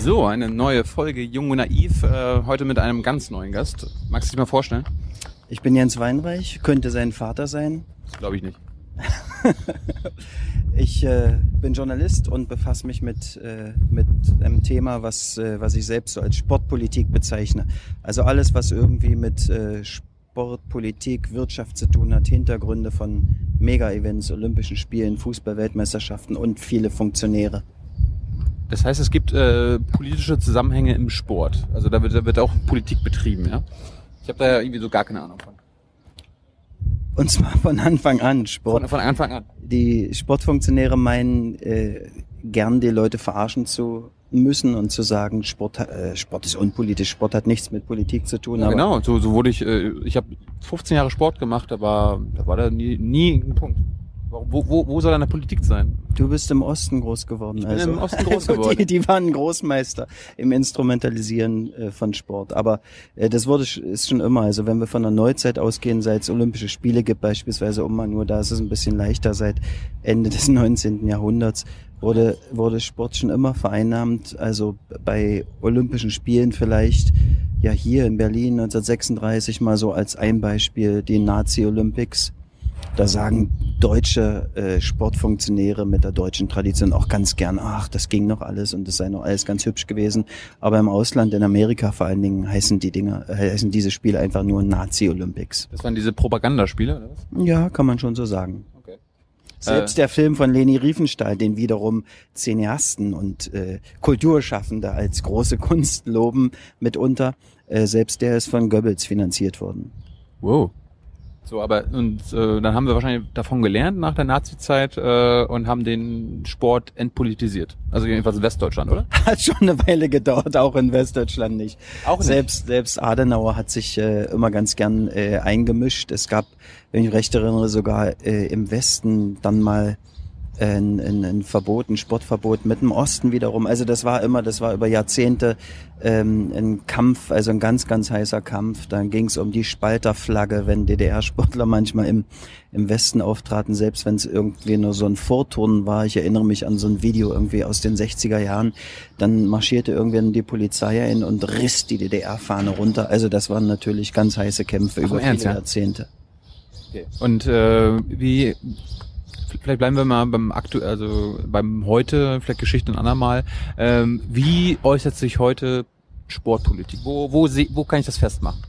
So, eine neue Folge Jung und Naiv, äh, heute mit einem ganz neuen Gast. Magst du dich mal vorstellen? Ich bin Jens Weinreich, könnte sein Vater sein. Glaube ich nicht. ich äh, bin Journalist und befasse mich mit, äh, mit einem Thema, was, äh, was ich selbst so als Sportpolitik bezeichne. Also alles, was irgendwie mit äh, Sport, Politik, Wirtschaft zu tun hat, Hintergründe von Mega-Events, Olympischen Spielen, Fußball-Weltmeisterschaften und viele Funktionäre. Das heißt, es gibt äh, politische Zusammenhänge im Sport. Also da wird, da wird auch Politik betrieben, ja? Ich habe da ja irgendwie so gar keine Ahnung von. Und zwar von Anfang an. Sport. Von, von Anfang an. Die Sportfunktionäre meinen äh, gern die Leute verarschen zu müssen und zu sagen, Sport, äh, Sport ist unpolitisch, Sport hat nichts mit Politik zu tun. Ja, genau, so, so wurde ich, äh, ich habe 15 Jahre Sport gemacht, aber da war da nie, nie ein Punkt. Wo, wo, wo soll eine Politik sein? Du bist im Osten groß geworden. Ich bin also. im Osten groß geworden. die, die waren Großmeister im Instrumentalisieren äh, von Sport. Aber äh, das wurde ist schon immer. Also wenn wir von der Neuzeit ausgehen, seit es Olympische Spiele gibt beispielsweise, um mal nur da ist es ein bisschen leichter, seit Ende des 19. Jahrhunderts wurde, wurde Sport schon immer vereinnahmt. Also bei Olympischen Spielen vielleicht ja hier in Berlin 1936 mal so als ein Beispiel die Nazi-Olympics da sagen deutsche äh, Sportfunktionäre mit der deutschen Tradition auch ganz gern, ach, das ging noch alles und das sei noch alles ganz hübsch gewesen. Aber im Ausland, in Amerika vor allen Dingen, heißen die Dinge, äh, heißen diese Spiele einfach nur Nazi-Olympics. Das waren diese Propagandaspiele, oder was? Ja, kann man schon so sagen. Selbst der Film von Leni Riefenstahl, den wiederum Cineasten und äh, Kulturschaffende als große Kunst loben mitunter, äh, selbst der ist von Goebbels finanziert worden. Wow. So, aber und äh, dann haben wir wahrscheinlich davon gelernt nach der Nazi-Zeit äh, und haben den Sport entpolitisiert. Also jedenfalls in Westdeutschland, oder? Hat schon eine Weile gedauert, auch in Westdeutschland nicht. Auch nicht. Selbst, selbst Adenauer hat sich äh, immer ganz gern äh, eingemischt. Es gab, wenn ich recht erinnere, sogar äh, im Westen dann mal ein, ein, ein Verbot, ein Sportverbot mit dem Osten wiederum. Also das war immer, das war über Jahrzehnte ähm, ein Kampf, also ein ganz, ganz heißer Kampf. Dann ging es um die Spalterflagge, wenn DDR-Sportler manchmal im, im Westen auftraten, selbst wenn es irgendwie nur so ein Vorturnen war. Ich erinnere mich an so ein Video irgendwie aus den 60er Jahren. Dann marschierte irgendwann die Polizei ein und riss die DDR-Fahne runter. Also das waren natürlich ganz heiße Kämpfe Ach, über Ernst, viele ja? Jahrzehnte. Okay. Und äh, wie vielleicht bleiben wir mal beim aktu also beim heute, vielleicht Geschichte ein andermal. Ähm, wie äußert sich heute Sportpolitik? Wo, wo, wo kann ich das festmachen?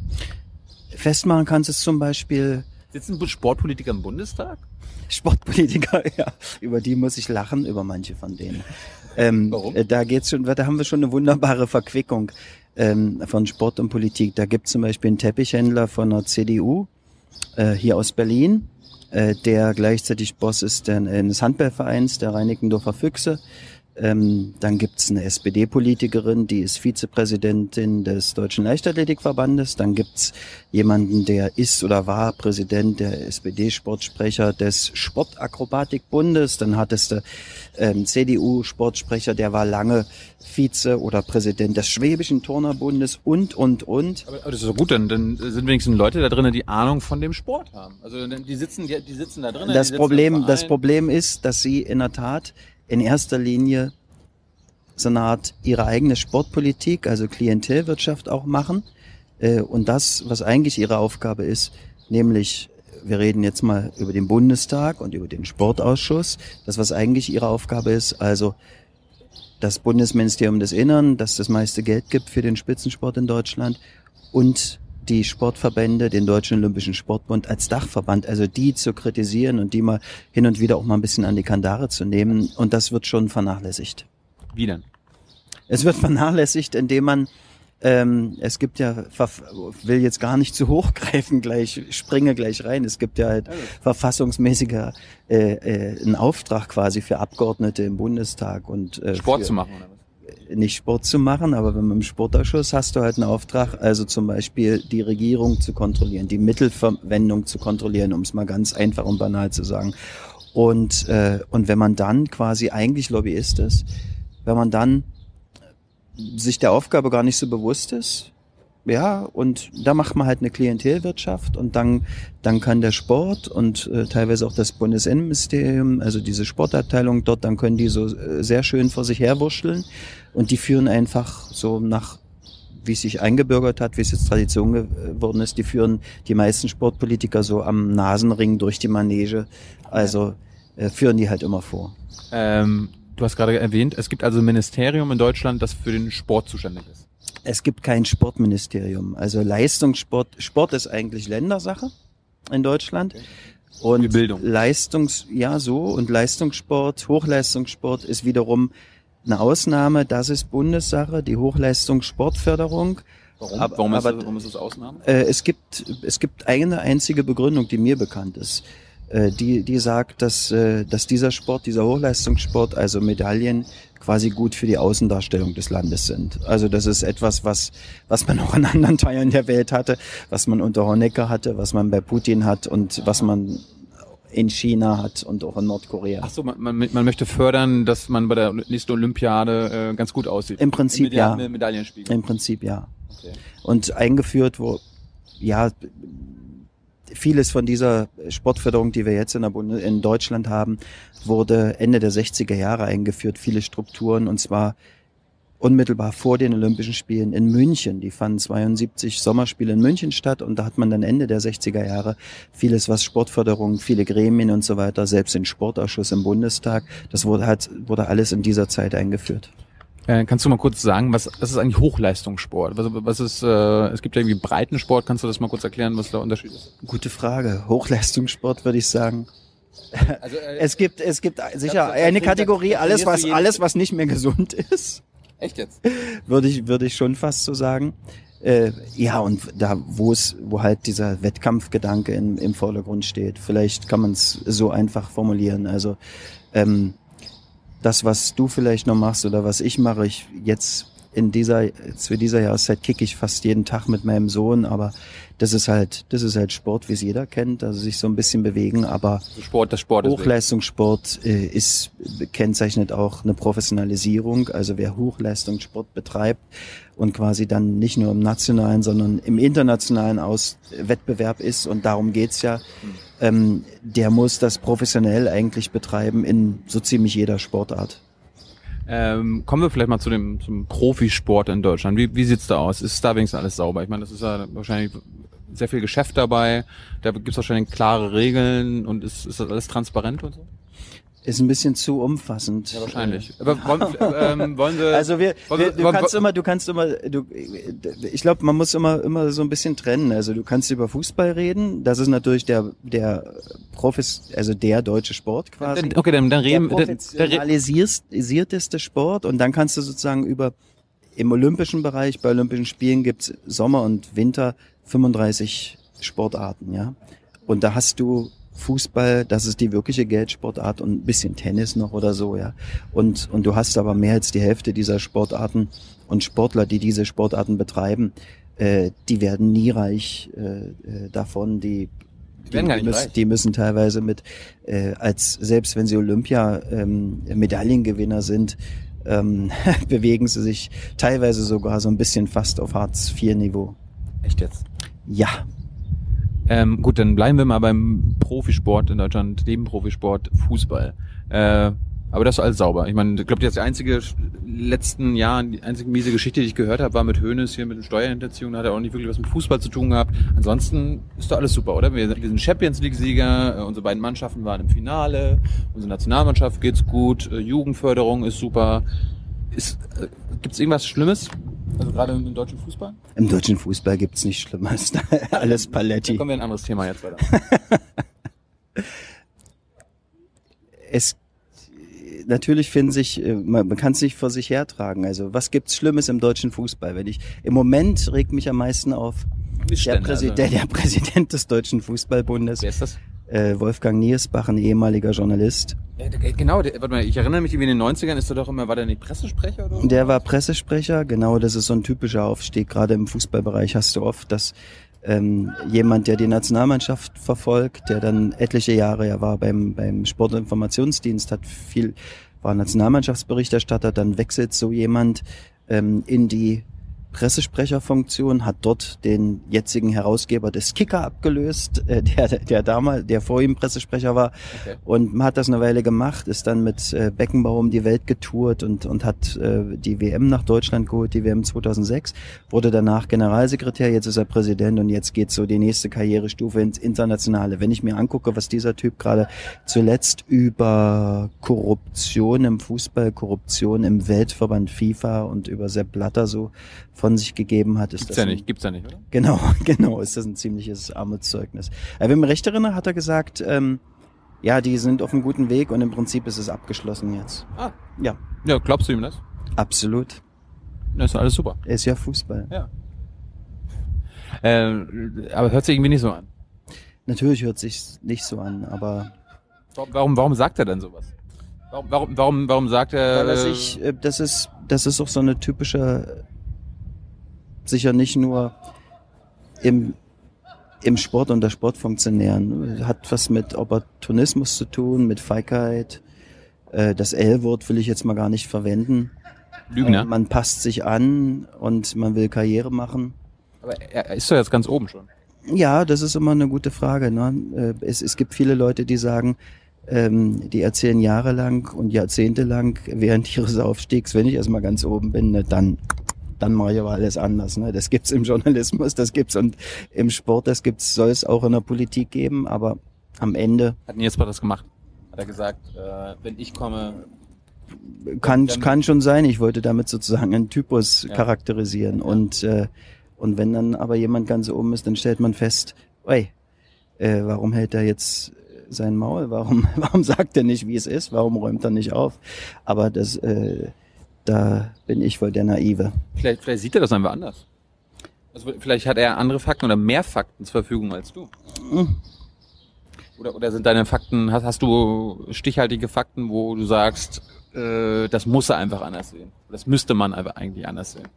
Festmachen kannst du es zum Beispiel Sitzen Sportpolitiker im Bundestag? Sportpolitiker, ja, über die muss ich lachen, über manche von denen. Ähm, Warum? äh, Da geht's schon, da haben wir schon eine wunderbare Verquickung ähm, von Sport und Politik. Da gibt zum Beispiel einen Teppichhändler von der CDU äh, hier aus Berlin, äh, der gleichzeitig Boss ist der, eines Handballvereins, der Reinickendorfer Füchse. Ähm, dann gibt's eine SPD-Politikerin, die ist Vizepräsidentin des Deutschen Leichtathletikverbandes. Dann gibt's jemanden, der ist oder war Präsident der SPD-Sportsprecher des Sportakrobatikbundes. Dann hattest du ähm, CDU-Sportsprecher, der war lange Vize oder Präsident des Schwäbischen Turnerbundes und, und, und. Aber, aber das ist doch gut, dann, dann sind wenigstens Leute da drinnen, die Ahnung von dem Sport haben. Also die sitzen, die, die sitzen da drinnen. Das Problem, das. Problem ist, dass sie in der Tat in erster Linie so eine Art ihre eigene Sportpolitik, also Klientelwirtschaft auch machen. Äh, Und das, was eigentlich ihre Aufgabe ist, nämlich, wir reden jetzt mal über den Bundestag und über den Sportausschuss, das, was eigentlich ihre Aufgabe ist, also das Bundesministerium des Innern, das das meiste Geld gibt für den Spitzensport in Deutschland und die Sportverbände, den Deutschen Olympischen Sportbund als Dachverband, also die zu kritisieren und die mal hin und wieder auch mal ein bisschen an die Kandare zu nehmen. Und das wird schon vernachlässigt. Wie denn? Es wird vernachlässigt, indem man ähm, es gibt ja, will jetzt gar nicht zu hoch greifen, gleich springe gleich rein. Es gibt ja halt verfassungsmäßiger äh, äh, einen Auftrag quasi für Abgeordnete im Bundestag und äh, Sport für, zu machen oder was? Nicht Sport zu machen, aber wenn man im Sportausschuss hast du halt einen Auftrag, also zum Beispiel die Regierung zu kontrollieren, die Mittelverwendung zu kontrollieren, um es mal ganz einfach und banal zu sagen. Und, äh, und wenn man dann quasi eigentlich Lobbyist ist, wenn man dann sich der Aufgabe gar nicht so bewusst ist, ja, und da macht man halt eine Klientelwirtschaft und dann, dann kann der Sport und äh, teilweise auch das Bundesinnenministerium, also diese Sportabteilung dort, dann können die so äh, sehr schön vor sich herwurschteln und die führen einfach so nach wie es sich eingebürgert hat, wie es jetzt Tradition geworden ist, die führen die meisten Sportpolitiker so am Nasenring durch die Manege. Also äh, führen die halt immer vor. Ähm, du hast gerade erwähnt, es gibt also ein Ministerium in Deutschland, das für den Sport zuständig ist. Es gibt kein Sportministerium. Also Leistungssport, Sport ist eigentlich Ländersache in Deutschland. Und Die Bildung. Leistungs, ja so, und Leistungssport, Hochleistungssport ist wiederum eine Ausnahme. Das ist Bundessache, die Hochleistungssportförderung. Warum? Aber- warum, ist, aber- das, warum ist das Ausnahme? Äh, es gibt, es gibt eine einzige Begründung, die mir bekannt ist. Äh, die, die sagt, dass, äh, dass dieser Sport, dieser Hochleistungssport, also Medaillen, quasi gut für die Außendarstellung des Landes sind. Also das ist etwas, was, was man auch in anderen Teilen der Welt hatte, was man unter Honecker hatte, was man bei Putin hat und was man in China hat und auch in Nordkorea. Ach so, man, man, man möchte fördern, dass man bei der nächsten Olympiade äh, ganz gut aussieht. Im Prinzip Im ja. Medaillenspiegel. Im Prinzip ja. Okay. und eingeführt, wo ja vieles von dieser Sportförderung, die wir jetzt in, der Bunde in Deutschland haben, wurde Ende der 60er Jahre eingeführt, viele Strukturen und zwar unmittelbar vor den Olympischen Spielen in München. Die fanden 72 Sommerspiele in München statt und da hat man dann Ende der 60er Jahre vieles, was Sportförderung, viele Gremien und so weiter, selbst den Sportausschuss im Bundestag, das wurde halt, wurde alles in dieser Zeit eingeführt. Äh, kannst du mal kurz sagen, was, was ist eigentlich Hochleistungssport? Was, was ist, äh, es gibt ja irgendwie Breitensport, kannst du das mal kurz erklären, was der Unterschied ist? Gute Frage. Hochleistungssport würde ich sagen. Also, äh, Es gibt, es gibt sicher da eine trainierst- Kategorie, da alles was, alles was nicht mehr gesund ist, echt jetzt? würde ich, würde ich schon fast so sagen. Äh, ja, und da, wo es, wo halt dieser Wettkampfgedanke im, im Vordergrund steht. Vielleicht kann man es so einfach formulieren. Also, ähm, das, was du vielleicht noch machst oder was ich mache, ich jetzt in dieser, zu dieser Jahreszeit kicke ich fast jeden Tag mit meinem Sohn, aber das ist halt, das ist halt Sport, wie es jeder kennt, also sich so ein bisschen bewegen, aber Sport, das Sport ist Hochleistungssport äh, ist kennzeichnet auch eine Professionalisierung. Also wer Hochleistungssport betreibt und quasi dann nicht nur im nationalen, sondern im internationalen Aus Wettbewerb ist und darum geht's ja, ähm, der muss das professionell eigentlich betreiben in so ziemlich jeder Sportart. Ähm, kommen wir vielleicht mal zu dem zum Profisport in Deutschland. Wie, wie sieht's da aus? Ist da wenigstens alles sauber? Ich meine, das ist ja wahrscheinlich sehr viel Geschäft dabei. Da gibt's wahrscheinlich klare Regeln und ist, ist das alles transparent und so? Ist ein bisschen zu umfassend. Ja, wahrscheinlich. Aber wollen, ähm, wollen wir... Also wir, wollen wir du wollen kannst immer, du kannst immer, du, ich glaube, man muss immer immer so ein bisschen trennen. Also du kannst über Fußball reden, das ist natürlich der der Profis, also der deutsche Sport quasi. Dann- okay, dann, dann der reden... Dann, dann, professionalisierteste Sport und dann kannst du sozusagen über im olympischen Bereich, bei Olympischen Spielen gibt's Sommer und Winter 35 Sportarten, ja. Und da hast du Fußball, das ist die wirkliche Geldsportart und ein bisschen Tennis noch oder so, ja. Und, und du hast aber mehr als die Hälfte dieser Sportarten und Sportler, die diese Sportarten betreiben, äh, die werden nie reich äh, äh, davon, die Die gar nicht müssen, reich. die müssen teilweise mit, äh, als selbst wenn sie Olympia ähm, Medaillengewinner sind, ähm, bewegen sie sich teilweise sogar so ein bisschen fast auf Hartz-IV-Niveau. echt jetzt? Ja, Ähm, gut, dann bleiben wir mal beim Profisport in Deutschland, dem Profisport Fußball. Äh, aber das ist alles sauber. Ich meine, ich glaube, das einzige letzten Jahren, die einzige miese Geschichte, die ich gehört habe, war mit Hönes hier mit den Steuerhinterziehungen. Da hat er auch nicht wirklich was mit Fußball zu tun gehabt. Ansonsten ist doch alles super, oder? Wir, wir sind Champions League-Sieger, äh, unsere beiden Mannschaften waren im Finale, unsere Nationalmannschaft geht's gut, äh, Jugendförderung ist super. Ist, äh, gibt's irgendwas Schlimmes? Also gerade im, deutschen Fußball? im deutschen Fußball gibt's nichts Schlimmes. Alles Dann Paletti. kommen wir in ein anderes Thema jetzt weiter. es natürlich finden sich, äh, man, kann es nicht vor sich hertragen. Also was gibt's Schlimmes im deutschen Fußball? Wenn ich im Moment regt mich am meisten auf der, Präsident, also. der Präsident des deutschen Fußballbundes, Wer ist das? Äh, Wolfgang Niersbach, ein ehemaliger Journalist. Genau, der, warte mal, ich erinnere mich, wie in den 90ern ist er doch immer, war der nicht Pressesprecher oder so? Der war Pressesprecher, genau, das ist so ein typischer Aufstieg. Gerade im Fußballbereich hast du oft, dass ähm, jemand, der die Nationalmannschaft verfolgt, der dann etliche Jahre ja war beim, beim Sportinformationsdienst, hat viel, war Nationalmannschaftsberichterstatter, dann wechselt so jemand ähm, in die Pressesprecherfunktion, hat dort den jetzigen Herausgeber des Kicker abgelöst, äh, der, der damals, der vor ihm Pressesprecher war. Okay. Und hat das eine Weile gemacht, ist dann mit äh, Beckenbauer um die Welt getourt und, und hat äh, die WM nach Deutschland geholt, die WM 2006, wurde danach Generalsekretär, jetzt ist er Präsident und jetzt geht so die nächste Karrierestufe ins Internationale. Wenn ich mir angucke, was dieser Typ gerade zuletzt über Korruption im Fußball, Korruption im Weltverband FIFA und über Sepp Blatter so von sich gegeben hat, ist Gibt's das ja ein- nicht, gibt's ja nicht, oder? Genau, genau, ist das ein ziemliches Armutszeugnis. Aber ich mich recht erinnere, hat er gesagt, ähm, ja, die sind auf einem guten Weg und im Prinzip ist es abgeschlossen jetzt. Ah. Ja, Ja, glaubst du ihm das? absolut. Das ist alles super. Er ist ja Fußball. Ja. Äh, aber hört sich irgendwie nicht so an. Natürlich hört sich nicht so an, aber Warum, warum, sagt er denn sowas? Warum, warum, warum, warum sagt er? weil er äh, sich, äh, das ist, das ist auch so eine typische, sicher nicht nur im im Sport unter Sportfunktionären. Hat was mit Opportunismus zu tun, mit Feigheit. Äh, Das L-Wort will ich jetzt mal gar nicht verwenden. Lügner? Äh, Man passt sich an und man will Karriere machen. aber er er ist doch jetzt ganz oben schon. Ja, das ist immer eine gute Frage. Ne? Äh, Es, es gibt viele Leute, die sagen, ähm, die erzählen jahrelang und jahrzehntelang während ihres Aufstiegs, wenn ich erstmal ganz oben bin, ne, dann dann mache ich aber alles anders. Ne? Das gibt's im Journalismus, das gibt's und im Sport, das gibt's, soll es auch in der Politik geben, aber am Ende Hat Nils mal das gemacht? Hat er gesagt, äh, wenn ich komme, kann, kann schon sein, ich wollte damit sozusagen einen Typus Ja. charakterisieren. Und, äh, und wenn dann aber jemand ganz oben ist, dann stellt man fest, ey, äh, warum hält er jetzt sein Maul? Warum, warum sagt er nicht, wie es ist? Warum räumt er nicht auf? Aber das, äh, da bin ich wohl der Naive. vielleicht, vielleicht sieht er das einfach anders. Also vielleicht hat er andere Fakten oder mehr Fakten zur Verfügung als du. Hm. Oder, oder sind deine Fakten, hast, hast du stichhaltige Fakten, wo du sagst, äh, das muss er einfach anders sehen. Das müsste man einfach eigentlich anders sehen.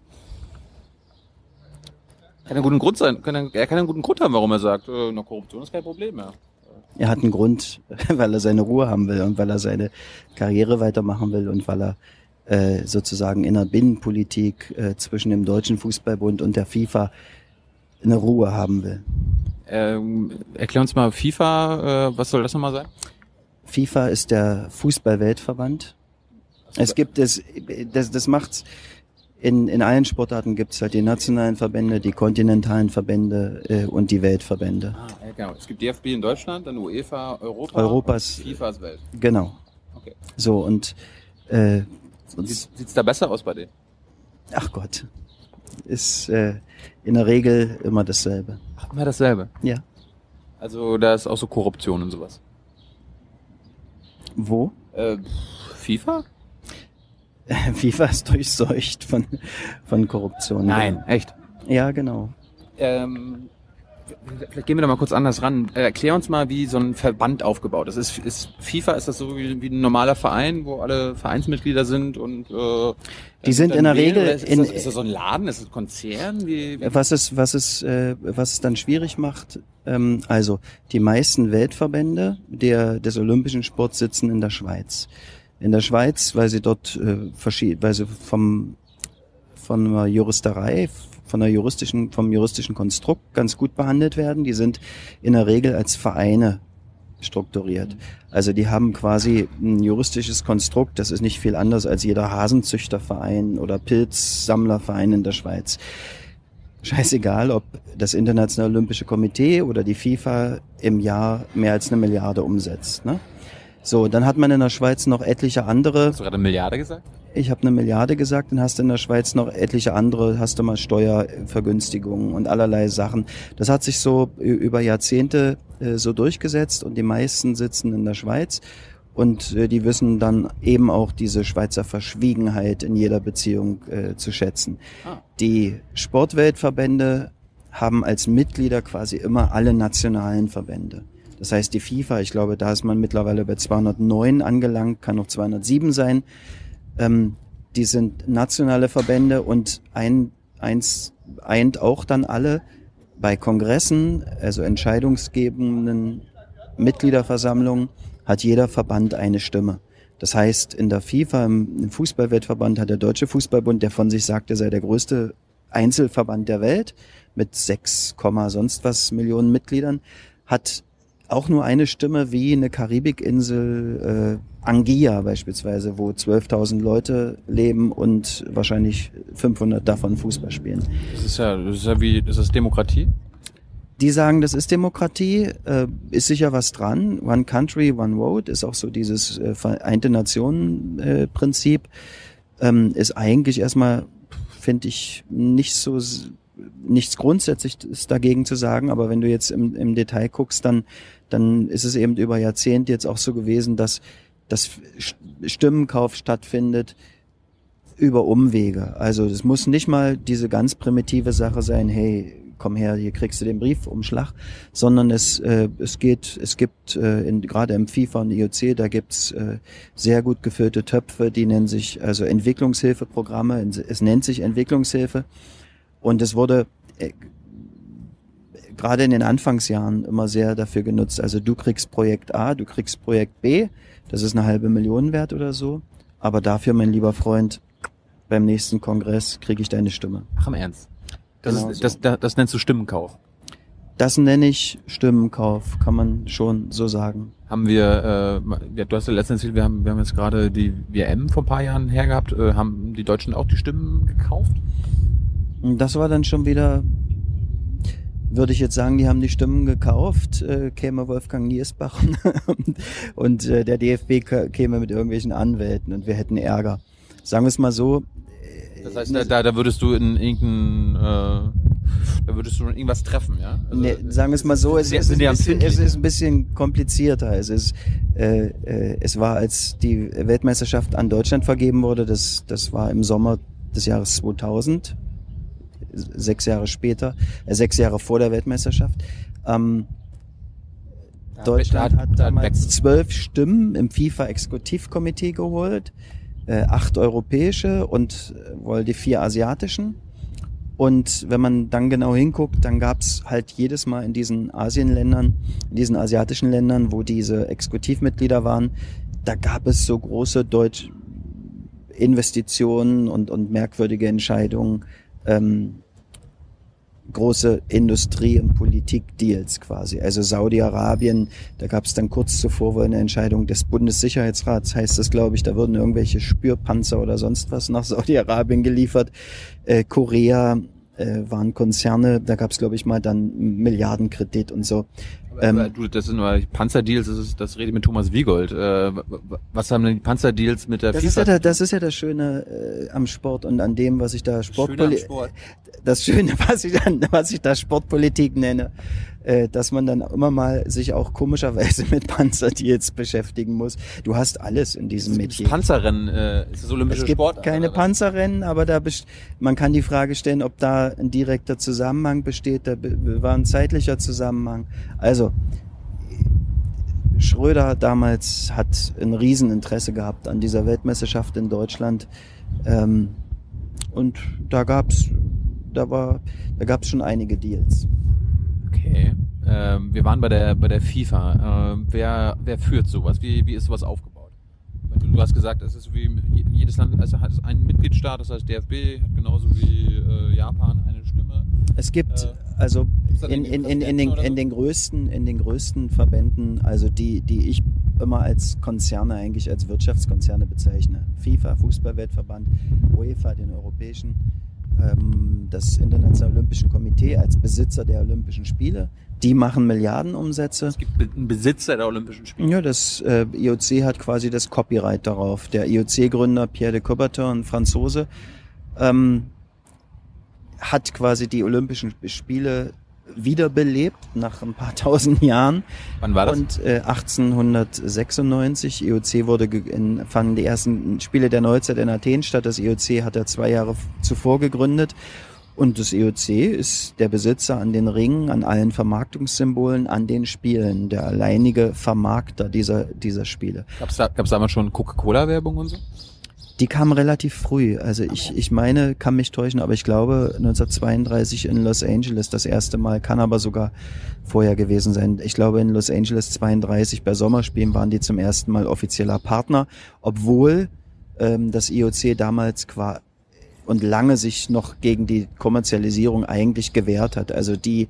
Kann einen guten Grund sein, kann, er kann einen guten Grund haben, warum er sagt, äh, na, Korruption ist kein Problem mehr. Er hat einen Grund, weil er seine Ruhe haben will und weil er seine Karriere weitermachen will und weil er äh, sozusagen in der Binnenpolitik äh, zwischen dem Deutschen Fußballbund und der FIFA eine Ruhe haben will. Ähm, erklär uns mal FIFA, äh, was soll das nochmal sein? FIFA ist der Fußball-Weltverband. Es gibt es, das, das macht's in, in allen Sportarten gibt's halt die nationalen Verbände, die kontinentalen Verbände äh, und die Weltverbände. Ah, ja, genau. Es gibt DFB in Deutschland, dann UEFA, Europa, Europas- und FIFA ist Welt. Genau. Okay. So und äh, und- Sieht, sieht's da besser aus bei denen? ach Gott, ist äh, in der Regel immer dasselbe. Ach, immer dasselbe. Ja. Also da ist auch so Korruption und sowas. Wo? Äh, FIFA? FIFA ist durchseucht von, von Korruption. echt. Ja, genau. Ähm, vielleicht gehen wir da mal kurz anders ran. Äh, erklär uns mal, wie so ein Verband aufgebaut ist. Ist, ist FIFA, ist das so wie, wie ein normaler Verein, wo alle Vereinsmitglieder sind und äh, Die sind dann in der wählen? Regel Ist, in- das, ist das so ein Laden? Ist das ein Konzern? Wie, wie? Was es, was es, äh, was es dann schwierig macht, ähm, also die meisten Weltverbände der, des olympischen Sports sitzen in der Schweiz. In der Schweiz, weil sie dort äh, verschied, weil sie vom von einer Juristerei, von der juristischen, vom juristischen Konstrukt ganz gut behandelt werden. Die sind in der Regel als Vereine strukturiert. Also die haben quasi ein juristisches Konstrukt, das ist nicht viel anders als jeder Hasenzüchterverein oder Pilzsammlerverein in der Schweiz. Scheißegal, ob das Internationale Olympische Komitee oder die FIFA im Jahr mehr als eine Milliarde umsetzt. Ne? So, dann hat man in der Schweiz noch etliche andere. Hast du gerade eine Milliarde gesagt? Ich habe eine Milliarde gesagt, dann hast du in der Schweiz noch etliche andere, hast du mal Steuervergünstigungen und allerlei Sachen. Das hat sich so über Jahrzehnte äh, so durchgesetzt und die meisten sitzen in der Schweiz und äh, die wissen dann eben auch diese Schweizer Verschwiegenheit in jeder Beziehung äh, zu schätzen. Ah. Die Sportweltverbände haben als Mitglieder quasi immer alle nationalen Verbände. Das heißt, die FIFA, ich glaube, da ist man mittlerweile bei 209 angelangt, kann noch 207 sein. Ähm, die sind nationale Verbände und ein, eins eint auch dann alle bei Kongressen, also entscheidungsgebenden Mitgliederversammlungen, hat jeder Verband eine Stimme. Das heißt, in der FIFA, im Fußballweltverband, hat der Deutsche Fußballbund, der von sich sagt, er sei der größte Einzelverband der Welt mit 6, sonst was Millionen Mitgliedern, hat auch nur eine Stimme wie eine Karibikinsel äh, Anguilla beispielsweise, wo 12.000 Leute leben und wahrscheinlich 500 davon Fußball spielen. Das ist ja, das ist ja wie, das ist Demokratie? Die sagen, das ist Demokratie, äh, ist sicher was dran. One Country, One Vote ist auch so dieses äh, Vereinte Nationen-Prinzip. Äh, ähm, ist eigentlich erstmal, finde ich, nicht so nichts Grundsätzliches dagegen zu sagen, aber wenn du jetzt im, im Detail guckst, dann, dann ist es eben über Jahrzehnte jetzt auch so gewesen, dass dass Stimmenkauf stattfindet über Umwege. Also es muss nicht mal diese ganz primitive Sache sein, hey, komm her, hier kriegst du den Briefumschlag, sondern es, äh, es geht, es gibt äh, in, gerade im FIFA und IOC, da gibt's äh, sehr gut gefüllte Töpfe, die nennen sich also Entwicklungshilfeprogramme, es nennt sich Entwicklungshilfe und es wurde äh, gerade in den Anfangsjahren immer sehr dafür genutzt. Also du kriegst Projekt A, du kriegst Projekt B, das ist eine halbe Million wert oder so. Aber dafür, mein lieber Freund, beim nächsten Kongress kriege ich deine Stimme. Ach im Ernst. Das, genau ist, so. das, das, das nennst du Stimmenkauf. Das nenne ich Stimmenkauf, kann man schon so sagen. Haben wir, äh, du hast ja letztens erzählt, wir haben, wir haben jetzt gerade die WM vor ein paar Jahren hergehabt. Äh, haben die Deutschen auch die Stimmen gekauft? Das war dann schon wieder würde ich jetzt sagen, die haben die Stimmen gekauft, äh, käme Wolfgang Niersbach und äh, der DFB käme mit irgendwelchen Anwälten und wir hätten Ärger. Sagen wir es mal so. Äh, das heißt, da, da würdest du in irgendein, äh, da würdest du irgendwas treffen, ja? Also, nee, sagen wir es mal so, es, ist, ein bisschen, es ist ein bisschen komplizierter. Es ist, äh, äh, es war, als die Weltmeisterschaft an Deutschland vergeben wurde, das, das war im Sommer des Jahres 2000 sechs Jahre später, äh, sechs Jahre vor der Weltmeisterschaft. Ähm, Deutschland hat damals zwölf Stimmen im FIFA-Exekutivkomitee geholt, äh, acht europäische und äh, wohl die vier asiatischen. Und wenn man dann genau hinguckt, dann gab's halt jedes Mal in diesen Asienländern, in diesen asiatischen Ländern, wo diese Exekutivmitglieder waren, da gab es so große Deutsch Investitionen und, und merkwürdige Entscheidungen, ähm, große Industrie- und Politik-Deals quasi. Also Saudi-Arabien, da gab es dann kurz zuvor wohl eine Entscheidung des Bundessicherheitsrats, heißt das, glaube ich, da wurden irgendwelche Spürpanzer oder sonst was nach Saudi-Arabien geliefert. Äh, Korea äh, waren Konzerne, da gab es, glaube ich, mal dann Milliardenkredit und so. Ähm, du, das sind nur Panzerdeals, das, ist, das rede ich mit Thomas Wiegold. Äh, was haben denn die Panzerdeals mit der das FIFA? Ist ja, das ist ja das Schöne äh, am Sport und an dem, was ich da Sportpolitik, Sport. das Schöne, was ich, dann, was ich da Sportpolitik nenne äh, dass man dann immer mal sich auch komischerweise mit Panzerdeals beschäftigen muss. Du hast alles in diesem Metier. Panzerrennen äh, ist das olympische es gibt Sport? keine Panzerrennen, aber da man kann die Frage stellen, ob da ein direkter Zusammenhang besteht. Da war ein zeitlicher Zusammenhang. Also Schröder damals hat ein Rieseninteresse gehabt an dieser Weltmeisterschaft in Deutschland. Ähm, und da gab's, da war, da gab's schon einige Deals. Okay. Ähm, wir waren bei der bei der FIFA. Ähm, wer wer führt sowas? Wie wie ist sowas aufgebaut? Du hast gesagt, es ist wie jedes Land also hat einen Mitgliedstaat, das heißt DFB hat genauso wie äh, Japan eine Stimme. Es gibt äh, also in, in, in, in, den, in den größten in den größten Verbänden, also die die ich immer als Konzerne eigentlich als Wirtschaftskonzerne bezeichne. FIFA, Fußballweltverband, UEFA, den europäischen ähm, das Internationale Olympische Komitee als Besitzer der Olympischen Spiele. Die machen Milliardenumsätze. Es gibt einen Besitzer der Olympischen Spiele. Ja, das äh, IOC hat quasi das Copyright darauf. Der IOC-Gründer Pierre de Coubertin, ein Franzose, ähm, hat quasi die Olympischen Spiele wiederbelebt nach ein paar tausend Jahren. Wann war das? Und äh, 1896, IOC wurde in, fanden die ersten Spiele der Neuzeit in Athen statt. Das IOC hat er zwei Jahre zuvor gegründet. Und das IOC ist der Besitzer an den Ringen, an allen Vermarktungssymbolen, an den Spielen, der alleinige Vermarkter dieser, dieser Spiele. Gab es da, gab's damals schon Coca-Cola-Werbung und so? Die kam relativ früh. Also ich, ich meine, kann mich täuschen, aber ich glaube 1932 in Los Angeles das erste Mal, kann aber sogar vorher gewesen sein. Ich glaube in Los Angeles 32 bei Sommerspielen waren die zum ersten Mal offizieller Partner, obwohl ähm, das IOC damals qua und lange sich noch gegen die Kommerzialisierung eigentlich gewehrt hat. Also die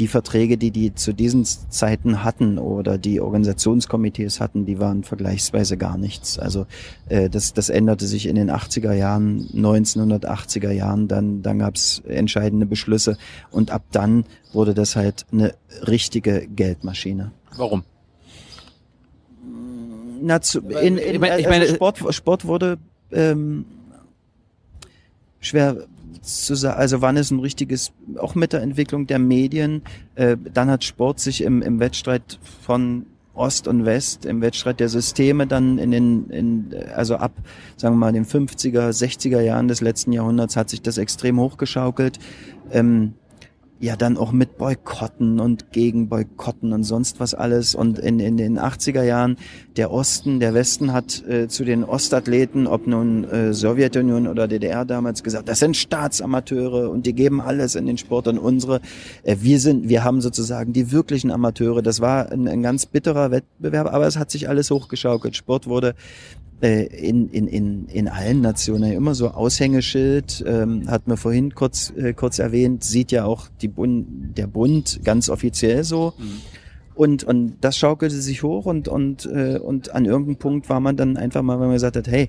die Verträge, die die zu diesen Zeiten hatten oder die Organisationskomitees hatten, die waren vergleichsweise gar nichts. Also äh, das, das änderte sich in den 80er Jahren, 1980er Jahren, dann, dann gab es entscheidende Beschlüsse und ab dann wurde das halt eine richtige Geldmaschine. Warum? Na, zu, in, in, ich meine, ich meine, also Sport, Sport wurde ähm, schwer zu sagen, also wann ist ein richtiges, auch mit der Entwicklung der Medien, äh, dann hat Sport sich im, im Wettstreit von Ost und West, im Wettstreit der Systeme dann in den, in, also ab, sagen wir mal, den 50er, 60er Jahren des letzten Jahrhunderts hat sich das extrem hochgeschaukelt. Ähm, ja dann auch mit Boykotten und gegen Boykotten und sonst was alles. Und in, in den 80er Jahren der Osten, der Westen hat äh, zu den Ostathleten, ob nun äh, Sowjetunion oder DDR damals gesagt, das sind Staatsamateure und die geben alles in den Sport und unsere. Äh, wir sind, wir haben sozusagen die wirklichen Amateure. Das war ein, ein ganz bitterer Wettbewerb, aber es hat sich alles hochgeschaukelt. Sport wurde äh, in, in, in, in allen Nationen immer so Aushängeschild, ähm, hat man vorhin kurz, äh, kurz erwähnt, sieht ja auch die Bund, der Bund ganz offiziell so. Mhm. Und, und das schaukelte sich hoch und, und, äh, und an irgendeinem Punkt war man dann einfach mal, wenn man gesagt hat, hey,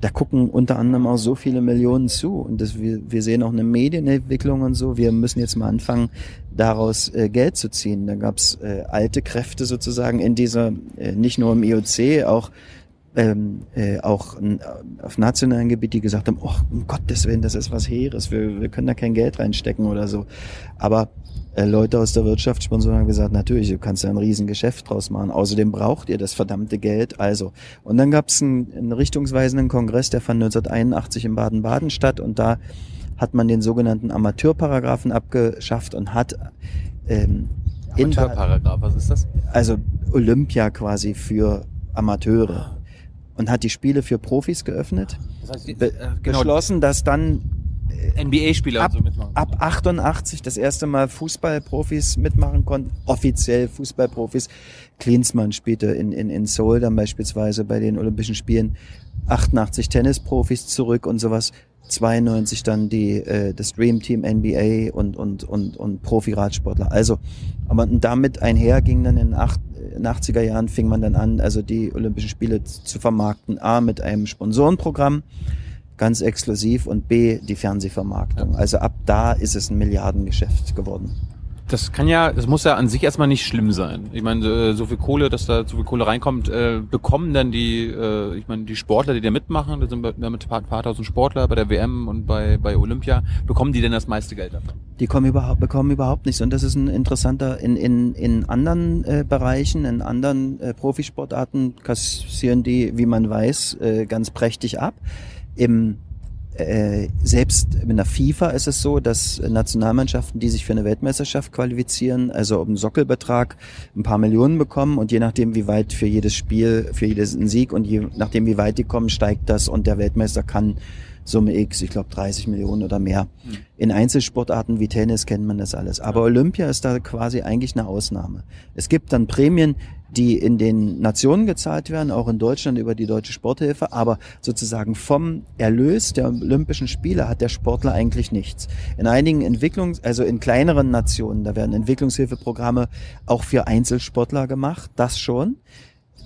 da gucken unter anderem auch so viele Millionen zu und das, wir, wir sehen auch eine Medienentwicklung und so. Wir müssen jetzt mal anfangen, daraus äh, Geld zu ziehen. Da gab's äh, alte Kräfte sozusagen in dieser, äh, nicht nur im IOC, auch ähm, äh, auch äh, auf nationalen Gebiet, die gesagt haben, oh, um Gottes Willen, das ist was Heeres, wir, wir können da kein Geld reinstecken oder so. Aber äh, Leute aus der Wirtschaft, Sponsoren haben gesagt, natürlich, du kannst da ein Riesengeschäft draus machen. Außerdem braucht ihr das verdammte Geld. Also. Und dann gab es einen, einen richtungsweisenden Kongress, der fand 1981 in Baden-Baden statt und da hat man den sogenannten Amateurparagraphen abgeschafft und hat ähm, Amateurparagraph, was ist das? Also Olympia quasi für Amateure und hat die Spiele für Profis geöffnet. Das heißt, be äh, genau. Beschlossen, dass dann äh, NBA-Spieler ab, so mitmachen. Ab 88 das erste Mal Fußballprofis mitmachen konnten, offiziell Fußballprofis. Klinsmann spielte in, in, in Seoul dann beispielsweise bei den Olympischen Spielen 88 Tennisprofis zurück und sowas. 92 dann die äh, das Dream Team NBA und und und und Profi-Radsportler. Also, aber damit einher ging dann in acht, 80er Jahren fing man dann an, also die Olympischen Spiele zu vermarkten. A mit einem Sponsorenprogramm, ganz exklusiv und B die Fernsehvermarktung. Also ab da ist es ein Milliardengeschäft geworden das kann ja, das muss ja an sich erstmal nicht schlimm sein. Ich meine, äh, so viel Kohle, dass da so viel Kohle reinkommt, äh, bekommen dann die, äh, ich meine, die Sportler, die da mitmachen, da sind wir mit ein paar tausend Sportler bei der WM und bei, bei Olympia, bekommen die denn das meiste Geld davon? Die kommen überhaupt, bekommen überhaupt nichts. Und das ist ein interessanter, in, in, in anderen äh, Bereichen, in anderen äh, Profisportarten kassieren die, wie man weiß, äh, ganz prächtig ab. Im äh, selbst in der FIFA ist es so, dass Nationalmannschaften, die sich für eine Weltmeisterschaft qualifizieren, also um einen Sockelbetrag ein paar Millionen bekommen und je nachdem, wie weit für jedes Spiel, für jedes Sieg und je nachdem, wie weit die kommen, steigt das und der Weltmeister kann Summe X, ich glaube 30 Millionen oder mehr. Hm. In Einzelsportarten wie Tennis kennt man das alles. Aber Olympia ist da quasi eigentlich eine Ausnahme. Es gibt dann Prämien, die in den Nationen gezahlt werden, auch in Deutschland über die Deutsche Sporthilfe, aber sozusagen vom Erlös der Olympischen Spiele hat der Sportler eigentlich nichts. In einigen Entwicklungs-, also in kleineren Nationen, da werden Entwicklungshilfeprogramme auch für Einzelsportler gemacht, das schon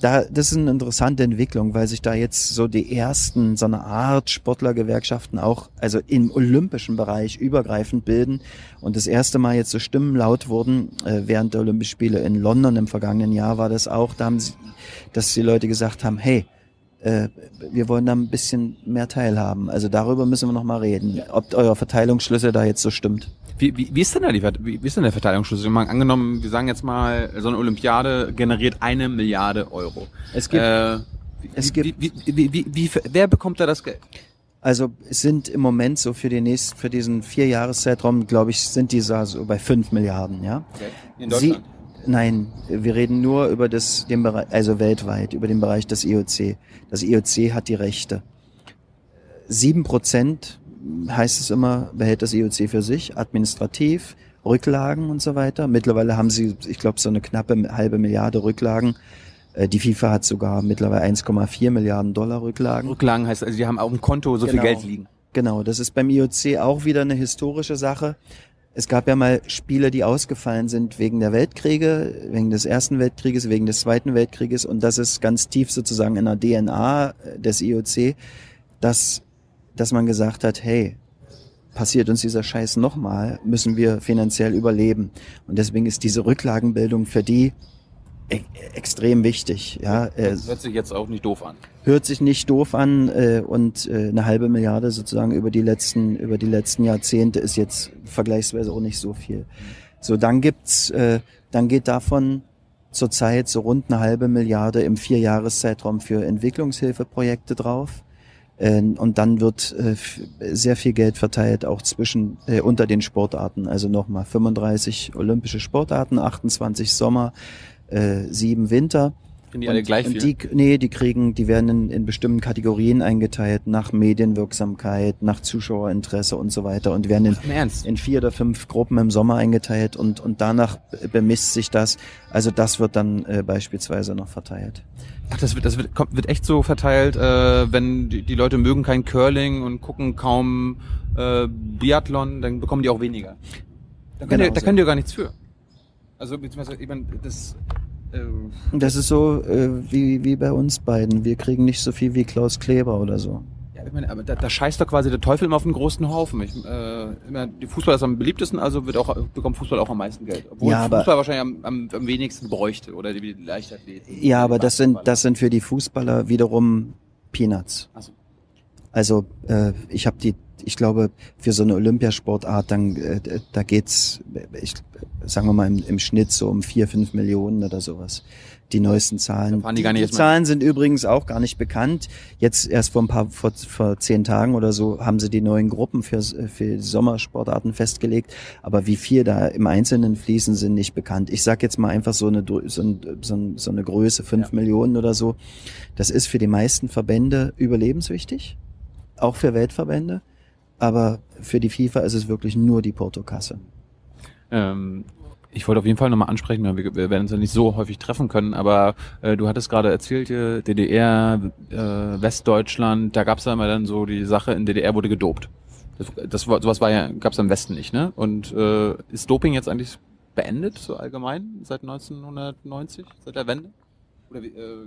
da, das ist eine interessante Entwicklung, weil sich da jetzt so die ersten so eine Art Sportlergewerkschaften auch, also im olympischen Bereich übergreifend bilden und das erste Mal jetzt so Stimmen laut wurden äh, während der Olympischen Spiele in London im vergangenen Jahr war das auch, da haben sie, dass die Leute gesagt haben, hey, äh, wir wollen da ein bisschen mehr teilhaben. Also darüber müssen wir noch mal reden, ob euer Verteilungsschlüssel da jetzt so stimmt. Wie, wie, wie ist denn da die, wie, wie ist denn der Verteilungsschlüssel? Mal angenommen, wir sagen jetzt mal, so eine Olympiade generiert eine Milliarde Euro. Es gibt, äh, es gibt, wie, wie, wie, wie, wer bekommt da das Geld? Also es sind im Moment so für den nächsten, für diesen vier Jahreszeitraum, glaube ich, sind die so bei fünf Milliarden, ja. Okay. In Deutschland? Sie, nein, wir reden nur über das, den Bereich, also weltweit, über den Bereich des IOC. Das IOC hat die Rechte. Sieben Prozent heißt es immer, behält das IOC für sich, administrativ, Rücklagen und so weiter. Mittlerweile haben sie, ich glaube, so eine knappe halbe Milliarde Rücklagen. Äh, die FIFA hat sogar mittlerweile 1,4 Milliarden Dollar Rücklagen. Rücklagen heißt also, die haben auf dem Konto so genau. viel Geld liegen. Genau, das ist beim IOC auch wieder eine historische Sache. Es gab ja mal Spiele, die ausgefallen sind wegen der Weltkriege, wegen des Ersten Weltkrieges, wegen des Zweiten Weltkrieges und das ist ganz tief sozusagen in der DNA des IOC, dass, dass man gesagt hat, hey, passiert uns dieser Scheiß nochmal, müssen wir finanziell überleben. Und deswegen ist diese Rücklagenbildung für die e extrem wichtig. Ja, das hört sich jetzt auch nicht doof an. Hört sich nicht doof an äh, und äh, eine halbe Milliarde sozusagen über die letzten über die letzten Jahrzehnte ist jetzt vergleichsweise auch nicht so viel. So dann gibt's äh, dann geht davon zurzeit so rund eine halbe Milliarde im Vierjahreszeitraum für Entwicklungshilfeprojekte drauf. Äh, und dann wird äh, sehr viel Geld verteilt, auch zwischen äh, unter den Sportarten. Also nochmal 35 olympische Sportarten, 28 Sommer, äh, sieben Winter. Sind die alle gleich viel? Die, nee, die kriegen, die werden in, in bestimmten Kategorien eingeteilt, nach Medienwirksamkeit, nach Zuschauerinteresse und so weiter und werden in, Ach, in vier oder fünf Gruppen im Sommer eingeteilt und, und danach bemisst sich das. Also das wird dann äh, beispielsweise noch verteilt. Ach, das wird, das wird, kommt, wird echt so verteilt, äh, wenn die, die Leute mögen kein Curling und gucken kaum äh, Biathlon, dann bekommen die auch weniger. Da könnt, genau ihr, da so. könnt ihr gar nichts für. Also beziehungsweise ich meine, das äh, das ist so äh, wie, wie bei uns beiden. Wir kriegen nicht so viel wie Klaus Kleber oder so. Ja, ich meine, aber da, da scheißt doch quasi der Teufel immer auf den großen Haufen. Ich, äh, immer, die Fußball ist am beliebtesten, also wird auch, bekommt Fußball auch am meisten Geld. Obwohl ja, Fußball wahrscheinlich am, am, am wenigsten bräuchte oder die Leichtathleten. Ja, aber das sind, das sind für die Fußballer wiederum Peanuts. Ach so. Also äh, ich habe die ich glaube, für so eine Olympiasportart, dann äh, da geht's, ich, sagen wir mal, im, im Schnitt so um vier, fünf Millionen oder sowas. Die neuesten Zahlen. Die, die, die Zahlen sind übrigens auch gar nicht bekannt. Jetzt erst vor ein paar, vor, vor zehn Tagen oder so haben sie die neuen Gruppen für, für Sommersportarten festgelegt. Aber wie viel da im Einzelnen fließen, sind nicht bekannt. Ich sag jetzt mal einfach so eine, so, ein, so, eine Größe, fünf ja. Millionen oder so. Das ist für die meisten Verbände überlebenswichtig. Auch für Weltverbände aber für die FIFA ist es wirklich nur die Portokasse. Ähm, ich wollte auf jeden Fall nochmal ansprechen, wir, werden uns ja nicht so häufig treffen können, aber äh, du hattest gerade erzählt, DDR, äh, Westdeutschland, da gab es ja immer dann so die Sache, in DDR wurde gedopt. Das, das sowas war ja, gab es im Westen nicht, ne? Und äh, ist Doping jetzt eigentlich beendet, so allgemein, seit 1990, seit der Wende? Oder wie, äh,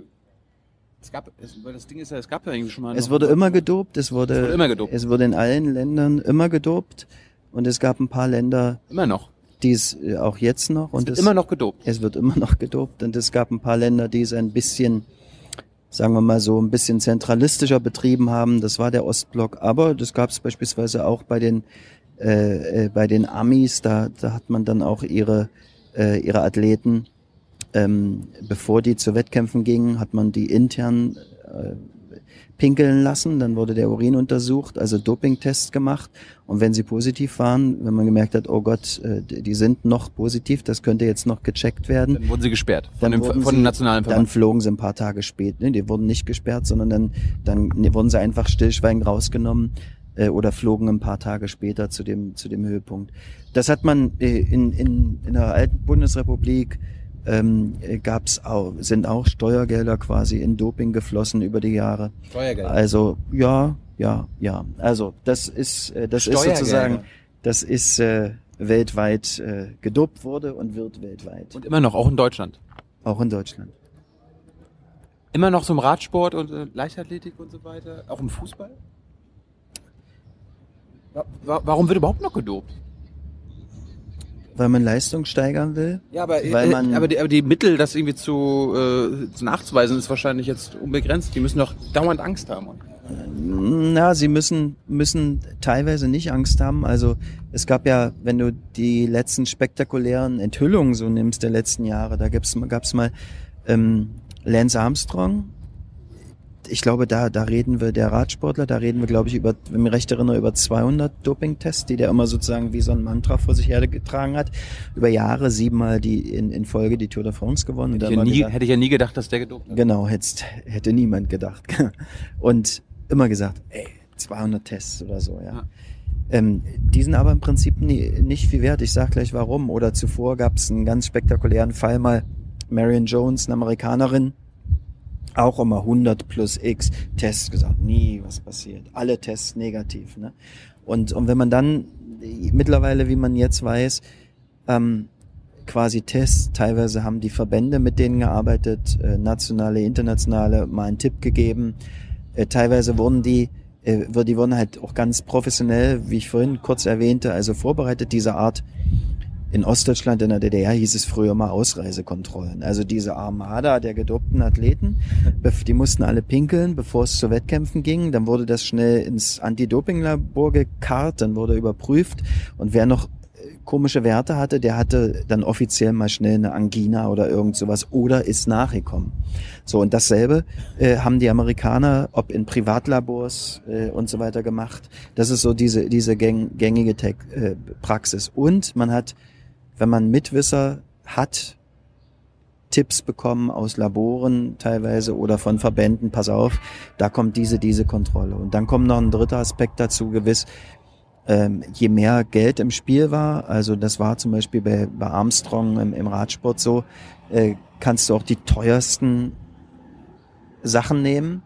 es gab, es, weil das Ding ist ja, es gab ja irgendwie schon mal. Es wurde immer gedopt, es wurde, es wurde immer gedopt. Es wurde in allen Ländern immer gedopt und es gab ein paar Länder. Immer noch. Die es äh, auch jetzt noch. Es und wird es, immer noch gedopt. Es wird immer noch gedopt und es gab ein paar Länder, die es ein bisschen, sagen wir mal so, ein bisschen zentralistischer betrieben haben. Das war der Ostblock, aber das gab es beispielsweise auch bei den, äh, äh, bei den Amis. Da, da hat man dann auch ihre, äh, ihre Athleten ähm, bevor die zu Wettkämpfen gingen, hat man die intern äh, pinkeln lassen, dann wurde der Urin untersucht, also Dopingtests gemacht und wenn sie positiv waren, wenn man gemerkt hat, oh Gott, äh, die sind noch positiv, das könnte jetzt noch gecheckt werden. Dann wurden sie gesperrt von, dem, von sie, dem nationalen Verband. Dann flogen sie ein paar Tage später, ne, die wurden nicht gesperrt, sondern dann, dann wurden sie einfach stillschweigend rausgenommen äh, oder flogen ein paar Tage später zu dem, zu dem Höhepunkt. Das hat man äh, in, in, in der alten Bundesrepublik ähm, gab's auch, sind auch Steuergelder quasi in Doping geflossen über die Jahre. Steuergelder. Also ja, ja, ja. Also das ist, äh, das ist sozusagen, das ist äh, weltweit äh, gedopt wurde und wird weltweit. Und immer noch, auch in Deutschland. Auch in Deutschland. Immer noch so im Radsport und äh, Leichtathletik und so weiter, auch im Fußball? Warum wird überhaupt noch gedopt? Weil man Leistung steigern will. Ja, aber, weil äh, man, aber, die, aber die Mittel, das irgendwie zu, äh, zu nachzuweisen, ist wahrscheinlich jetzt unbegrenzt. Die müssen doch dauernd Angst haben. Na, sie müssen, müssen teilweise nicht Angst haben. Also es gab ja, wenn du die letzten spektakulären Enthüllungen so nimmst der letzten Jahre, da gab's, gab's mal ähm, Lance Armstrong, ich glaube, da, da reden wir, der Radsportler, da reden wir, glaube ich, über, wenn ich mich recht erinnere, über 200 Doping-Tests, die der immer sozusagen wie so ein Mantra vor sich hergetragen hat. Über Jahre siebenmal die in, in Folge die Tour de France gewonnen. Hätte, ich ja, nie, gesagt, hätte ich ja nie gedacht, dass der gedopt hat. Genau, hätte, hätte niemand gedacht. Und immer gesagt, ey, 200 Tests oder so, ja. ja. Ähm, die sind aber im Prinzip nie, nicht viel wert. Ich sag gleich warum. Oder zuvor gab es einen ganz spektakulären Fall mal, Marion Jones, eine Amerikanerin, auch immer 100 plus X Tests gesagt, nie was passiert, alle Tests negativ. Ne? Und, und wenn man dann mittlerweile, wie man jetzt weiß, ähm, quasi Tests, teilweise haben die Verbände mit denen gearbeitet, äh, nationale, internationale, mal einen Tipp gegeben, äh, teilweise wurden die äh, die wurden halt auch ganz professionell, wie ich vorhin kurz erwähnte, also vorbereitet, diese Art in Ostdeutschland, in der DDR hieß es früher mal Ausreisekontrollen. Also diese Armada der gedopten Athleten, die mussten alle pinkeln, bevor es zu Wettkämpfen ging. Dann wurde das schnell ins Anti-Doping-Labor gekarrt, dann wurde überprüft. Und wer noch äh, komische Werte hatte, der hatte dann offiziell mal schnell eine Angina oder irgend sowas oder ist nachgekommen. So, und dasselbe äh, haben die Amerikaner, ob in Privatlabors äh, und so weiter gemacht. Das ist so diese, diese gäng, gängige Tech, äh, Praxis. Und man hat wenn man Mitwisser hat, Tipps bekommen aus Laboren teilweise oder von Verbänden, pass auf, da kommt diese, diese Kontrolle. Und dann kommt noch ein dritter Aspekt dazu, gewiss, ähm, je mehr Geld im Spiel war, also das war zum Beispiel bei, bei Armstrong im, im Radsport so, äh, kannst du auch die teuersten Sachen nehmen,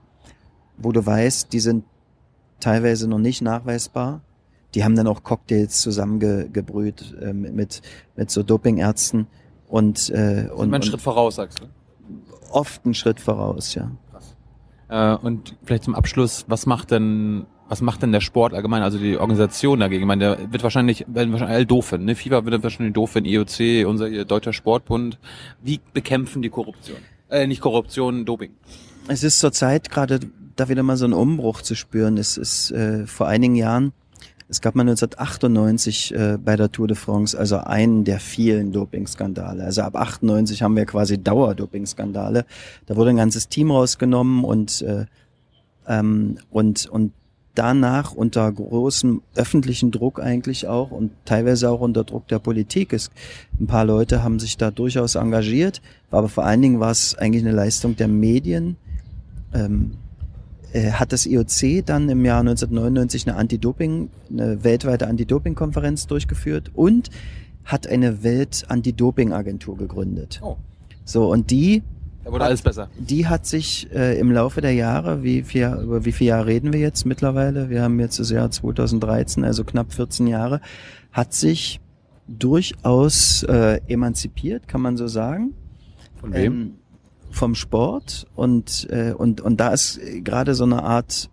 wo du weißt, die sind teilweise noch nicht nachweisbar die haben dann auch Cocktails zusammengebrüht äh, mit, mit so Dopingärzten und, äh, und, einen Schritt voraus, sagst du? Oft einen Schritt voraus, ja. Krass. Äh, und vielleicht zum Abschluss, was macht denn was macht denn der Sport allgemein, also die Organisation dagegen? Ich meine, der wird wahrscheinlich, werden wahrscheinlich alle doof finden. Ne? FIFA wird wahrscheinlich doof finden, IOC, unser Deutscher Sportbund. Wie bekämpfen die Korruption? Äh, nicht Korruption, Doping. Es ist zurzeit gerade da wieder mal so ein Umbruch zu spüren. Es ist äh, vor einigen Jahren es gab mal 1998 äh, bei der Tour de France also einen der vielen Dopingskandale. Also ab 98 haben wir quasi Dauerdopingskandale. Da wurde ein ganzes Team rausgenommen und äh, ähm, und und danach unter großem öffentlichen Druck eigentlich auch und teilweise auch unter Druck der Politik ist. Ein paar Leute haben sich da durchaus engagiert, aber vor allen Dingen war es eigentlich eine Leistung der Medien. Ähm, äh, hat das IOC dann im Jahr 1999 eine Anti-Doping, eine weltweite Anti-Doping-Konferenz durchgeführt und hat eine Welt-Anti-Doping-Agentur gegründet. Oh. So, und die da wurde alles besser. Die hat sich äh, im Laufe der Jahre, wie viel, über wie viele Jahre reden wir jetzt mittlerweile? Wir haben jetzt das Jahr 2013, also knapp 14 Jahre, hat sich durchaus äh, emanzipiert, kann man so sagen. Von wem? Ähm, vom Sport und äh, und und da ist gerade so eine Art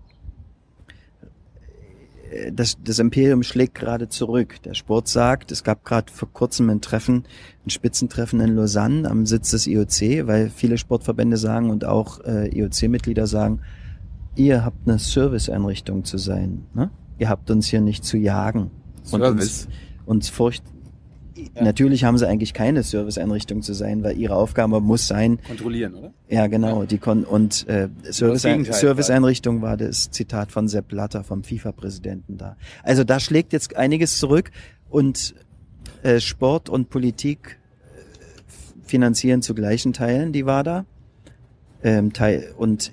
äh, das, das Imperium schlägt gerade zurück. Der Sport sagt, es gab gerade vor kurzem ein Treffen, ein Spitzentreffen in Lausanne am Sitz des IOC, weil viele Sportverbände sagen und auch äh, IOC-Mitglieder sagen, ihr habt eine Serviceeinrichtung zu sein. Ne? Ihr habt uns hier nicht zu jagen und uns, uns furcht, ja. Natürlich haben sie eigentlich keine Serviceeinrichtung zu sein, weil ihre Aufgabe muss sein. Kontrollieren, oder? Ja, genau. Ja. Die kon und äh, Service Serviceeinrichtung war das Zitat von Sepp Blatter vom FIFA-Präsidenten da. Also da schlägt jetzt einiges zurück und äh, Sport und Politik äh, finanzieren zu gleichen Teilen die WADA ähm, teil und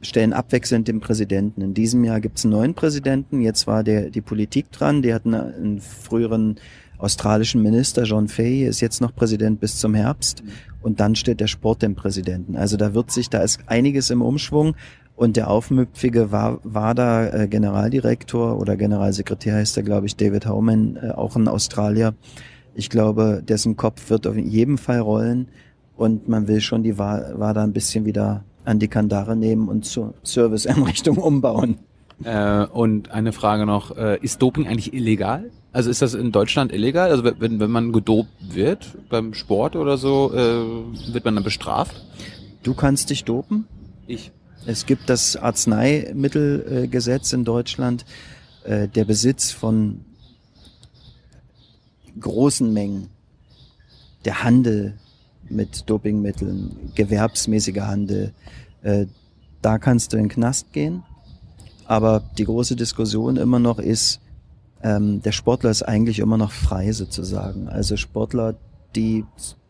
stellen abwechselnd den Präsidenten. In diesem Jahr gibt es einen neuen Präsidenten. Jetzt war der die Politik dran. Die hatten einen früheren australischen Minister John Fay ist jetzt noch Präsident bis zum Herbst und dann steht der Sport dem Präsidenten. Also da wird sich, da ist einiges im Umschwung und der aufmüpfige da äh, Generaldirektor oder Generalsekretär heißt er, glaube ich, David Howman, äh, auch ein Australier. Ich glaube, dessen Kopf wird auf jeden Fall rollen und man will schon die WADA ein bisschen wieder an die Kandare nehmen und zur Serviceeinrichtung umbauen. Äh, und eine Frage noch, äh, ist Doping eigentlich illegal? Also ist das in Deutschland illegal? Also wenn, wenn man gedopt wird beim Sport oder so, äh, wird man dann bestraft? Du kannst dich dopen? Ich. Es gibt das Arzneimittelgesetz in Deutschland. Äh, der Besitz von großen Mengen, der Handel mit Dopingmitteln, gewerbsmäßiger Handel, äh, da kannst du in den Knast gehen. Aber die große Diskussion immer noch ist, ähm, der Sportler ist eigentlich immer noch frei sozusagen. Also Sportler, die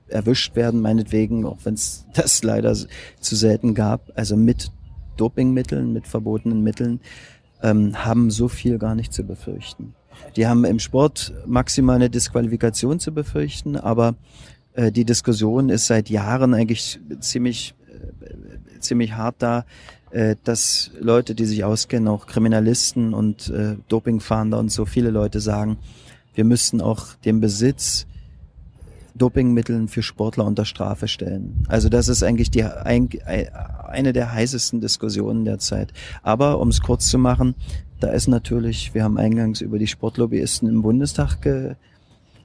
erwischt werden, meinetwegen, auch wenn es das leider zu selten gab, also mit Dopingmitteln, mit verbotenen Mitteln, ähm, haben so viel gar nicht zu befürchten. Die haben im Sport maximal eine Disqualifikation zu befürchten, aber äh, die Diskussion ist seit Jahren eigentlich ziemlich äh, ziemlich hart da, äh, dass Leute, die sich auskennen, auch Kriminalisten und äh, Dopingfahnder und so viele Leute sagen, wir müssten auch den Besitz Dopingmitteln für Sportler unter Strafe stellen. Also das ist eigentlich die ein, eine der heißesten Diskussionen derzeit. Aber um es kurz zu machen, da ist natürlich, wir haben eingangs über die Sportlobbyisten im Bundestag ge,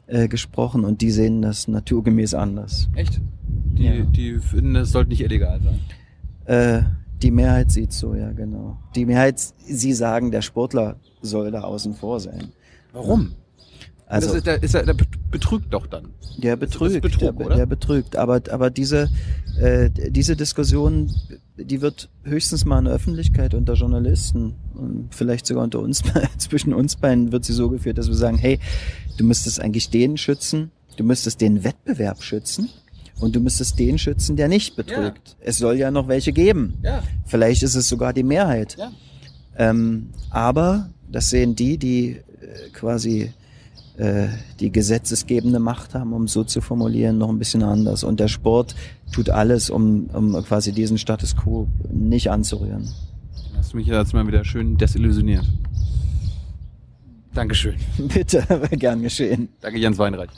äh, gesprochen und die sehen das naturgemäß anders. Echt? Die, ja. die finden, es sollte nicht illegal sein. Äh, die Mehrheit sieht so, ja, genau. Die Mehrheit, sie sagen, der Sportler soll da außen vor sein. Warum? Also, das ist, der, ist der, der betrügt doch dann. Der betrügt, Betrug, der, der, betrügt. Aber, aber diese, äh, diese Diskussion, die wird höchstens mal in der Öffentlichkeit unter Journalisten und vielleicht sogar unter uns, zwischen uns beiden wird sie so geführt, dass wir sagen, hey, du müsstest eigentlich den schützen, du müsstest den Wettbewerb schützen und du müsstest den schützen, der nicht betrügt. Ja. Es soll ja noch welche geben. Ja. Vielleicht ist es sogar die Mehrheit. Ja. Ähm, aber das sehen die, die äh, quasi äh, die gesetzesgebende Macht haben, um so zu formulieren, noch ein bisschen anders. Und der Sport tut alles, um, um quasi diesen Status quo nicht anzurühren. Hast du mich jetzt mal wieder schön desillusioniert. Dankeschön. Bitte, gern geschehen. Danke, Jens Weinreich.